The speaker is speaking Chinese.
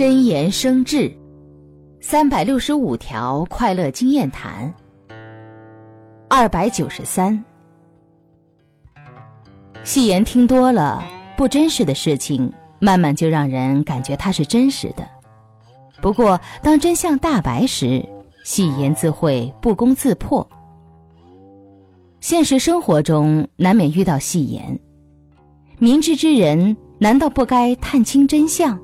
真言生智，三百六十五条快乐经验谈。二百九十三，戏言听多了，不真实的事情，慢慢就让人感觉它是真实的。不过，当真相大白时，戏言自会不攻自破。现实生活中难免遇到戏言，明智之人难道不该探清真相？